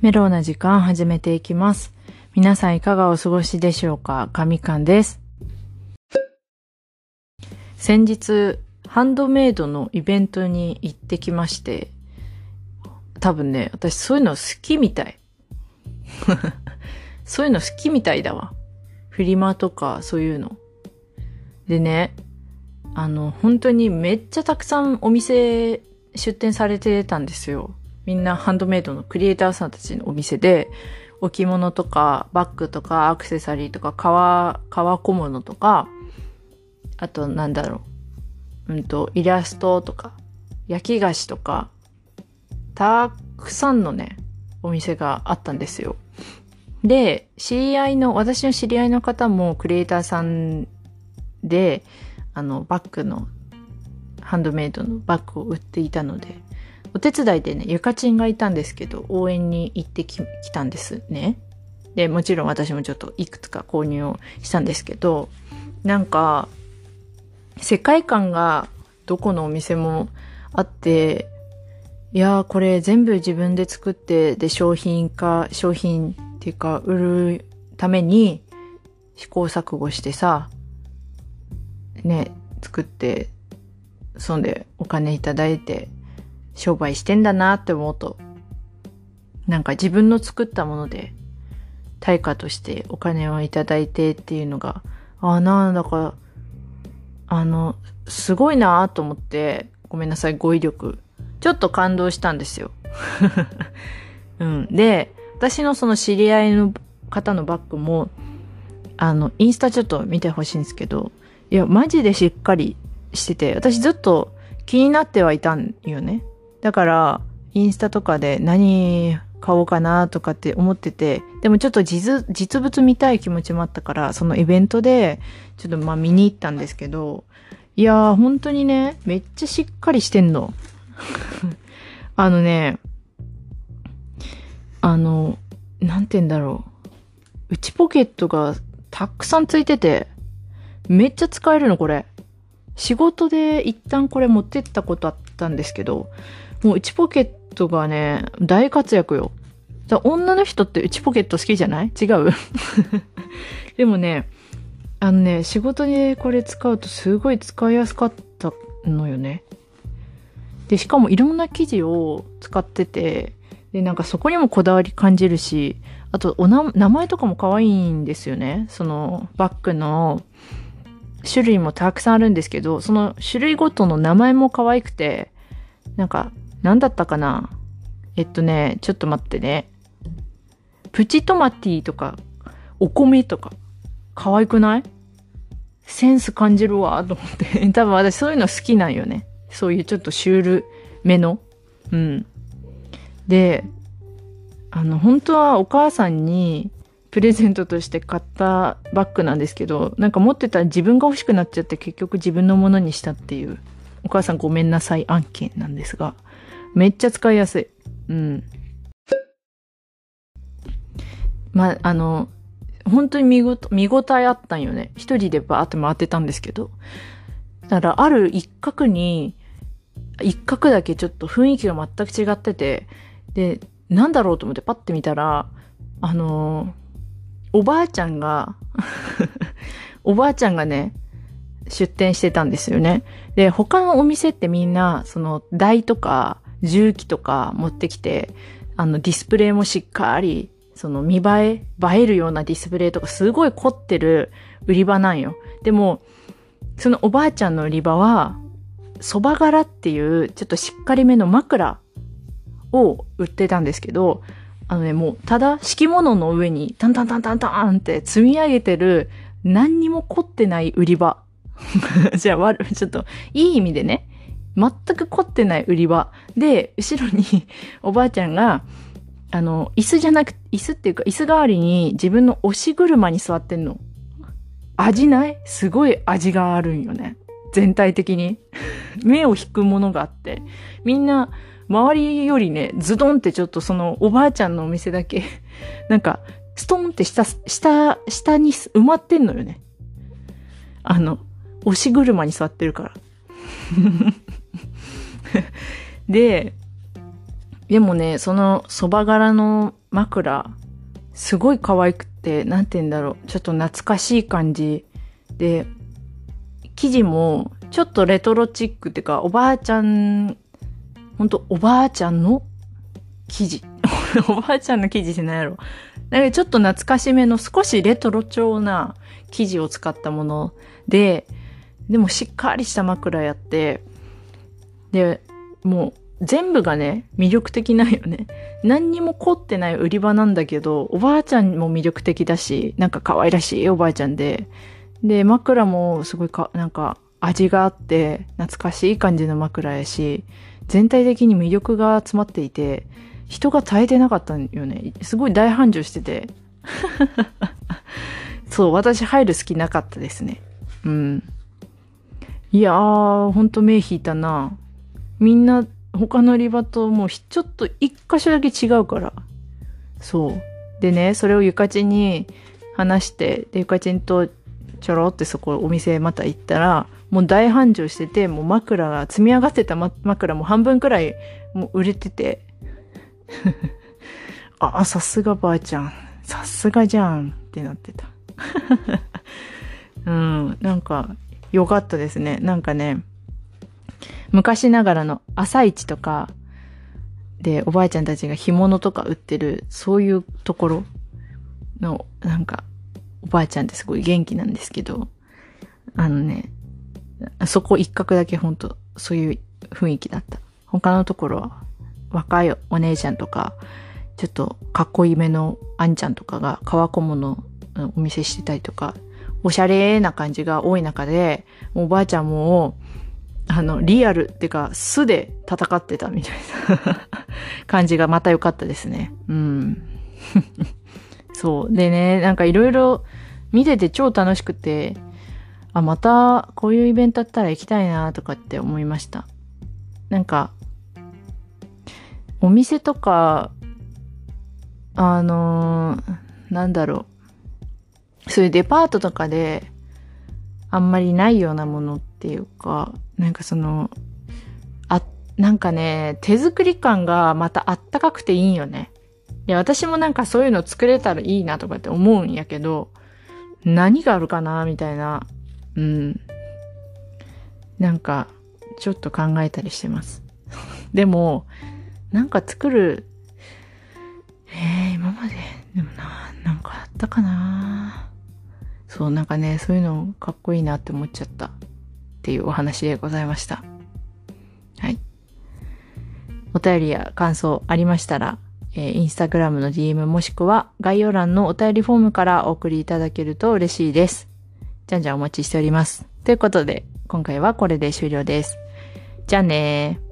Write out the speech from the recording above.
メロウな時間始めていきます。皆さんいかがお過ごしでしょうか？神官です。先日、ハンドメイドのイベントに行ってきまして、多分ね、私そういうの好きみたい。そういうの好きみたいだわ。フリマとかそういうの。でね、あの、本当にめっちゃたくさんお店出店されてたんですよ。みんなハンドメイドのクリエイターさんたちのお店で、置物とかバッグとかアクセサリーとか革、革小物とか、あとなんだろう、うんと、イラストとか、焼き菓子とか、たくさんのね、お店があったんですよ。で、知り合いの、私の知り合いの方もクリエイターさんで、あの、バッグの、ハンドメイドのバッグを売っていたので、お手伝いでね、ゆかちんがいたんですけど、応援に行ってき来たんですね。で、もちろん私もちょっといくつか購入をしたんですけど、なんか、世界観がどこのお店もあって、いやーこれ全部自分で作って、で商品化、商品っていうか売るために試行錯誤してさ、ね、作って、そんでお金いただいて商売してんだなって思うと、なんか自分の作ったもので対価としてお金をいただいてっていうのが、ああ、なんだか、あの、すごいなと思って、ごめんなさい、語彙力。ちょっと感動したんですよ。うん。で、私のその知り合いの方のバッグも、あの、インスタちょっと見てほしいんですけど、いや、マジでしっかりしてて、私ずっと気になってはいたんよね。だから、インスタとかで何買おうかなとかって思ってて、でもちょっと実物見たい気持ちもあったから、そのイベントで、ちょっとまあ見に行ったんですけど、いやー、本当にね、めっちゃしっかりしてんの。あのね、あの、なんて言うんだろう。内ポケットがたくさんついてて、めっちゃ使えるの、これ。仕事で一旦これ持ってったことあったんですけど、もう内ポケットがね、大活躍よ。だ女の人って内ポケット好きじゃない？違う？でもね、あのね、仕事でこれ使うとすごい使いやすかったのよね。で、しかもいろんな生地を使ってて、で、なんかそこにもこだわり感じるし、あとおな、名前とかも可愛いんですよね。そのバッグの種類もたくさんあるんですけど、その種類ごとの名前も可愛くて、なんか、なんだったかな？えっとね、ちょっと待ってね。プチトマティとか、お米とか、可愛くない？センス感じるわ、と思って。多分私そういうの好きなんよね。そういうちょっとシュールめの。うん。で、あの、本当はお母さんにプレゼントとして買ったバッグなんですけど、なんか持ってたら自分が欲しくなっちゃって結局自分のものにしたっていう、お母さんごめんなさい案件なんですが、めっちゃ使いやすい。うん。まあ、あの、本当に見ご、見応えあったんよね。一人でバーって回ってたんですけど。だから、ある一角に、一角だけちょっと雰囲気が全く違ってて、で、なんだろうと思ってパッて見たら、あのーおばあちゃんが、おばあちゃんがね、出店してたんですよね。で、他のお店ってみんな、その台とか重機とか持ってきて、あのディスプレイもしっかり、その見栄え、映えるようなディスプレイとかすごい凝ってる売り場なんよ。でも、そのおばあちゃんの売り場は、蕎麦柄っていうちょっとしっかりめの枕を売ってたんですけど、あのね、もう、ただ敷物の上にタンタンタンタンタンって積み上げてる何にも凝ってない売り場。じゃあ、悪いちょっと、いい意味でね、全く凝ってない売り場。で、後ろに おばあちゃんが、あの、椅子じゃなく、椅子っていうか、椅子代わりに自分の押し車に座ってんの。味ない？すごい味があるんよね。全体的に。目を引くものがあって。みんな、周りよりね、ズドンってちょっとそのおばあちゃんのお店だけ、なんか、ストンって下、下、下に埋まってんのよね。あの、押し車に座ってるから。で、でもね、その蕎麦柄の枕、すごい可愛くて、なんて言うんだろう。ちょっと懐かしい感じ。で、生地もちょっとレトロチックっていうか、おばあちゃん、ほんとおばあちゃんの生地。おばあちゃんの生地って何やろ。なんかちょっと懐かしめの少しレトロ調な生地を使ったもので、でもしっかりした枕やって、で、もう全部がね、魅力的なんよね。何にも凝ってない売り場なんだけど、おばあちゃんも魅力的だし、なんか可愛らしいおばあちゃんで、で、枕もすごいか、なんか味があって、懐かしい感じの枕やし、全体的に魅力が詰まっていて、人が耐えてなかったんよね。すごい大繁盛してて。そう、私入る好きなかったですね。うん。いやー、ほんと目引いたな。みんな他の売り場ともうちょっと一箇所だけ違うから。そう。でね、それをゆかちんに話して、で、ゆかちんとちょろってそこお店また行ったら、もう大繁盛してて、もう枕が、積み上がってた枕も半分くらいもう売れてて。あ、さすがばあちゃん。さすがじゃんってなってた。うん、なんか、良かったですね。なんかね、昔ながらの朝市とかでおばあちゃんたちが干物とか売ってる、そういうところの、なんか、おばあちゃんってすごい元気なんですけど、あのね、そこ一角だけほんと、そういう雰囲気だった。他のところは、若いお姉ちゃんとか、ちょっとかっこいいめのあんちゃんとかが革小物をお見せしてたりとか、おしゃれな感じが多い中で、おばあちゃんも、あの、リアルっていうか、素で戦ってたみたいな感じがまた良かったですね。うん。そう。でね、なんかいろいろ見てて超楽しくて、あ、またこういうイベントあったら行きたいなとかって思いました。なんか、お店とか、あのー、なんだろう。そういうデパートとかで、あんまりないようなものっていうか、なんかその、あ、なんかね、手作り感がまたあったかくていいよね。いや、私もなんかそういうの作れたらいいなとかって思うんやけど、何があるかなみたいな、うん。なんか、ちょっと考えたりしてます。でも、なんか作る、えー、今まで、でもな、なんかあったかなそう、なんかね、そういうのかっこいいなって思っちゃったっていうお話でございました。はい。お便りや感想ありましたら、えー、インスタグラムの DM もしくは概要欄のお便りフォームからお送りいただけると嬉しいです。じゃんじゃんお待ちしております。ということで、今回はこれで終了です。じゃあねー。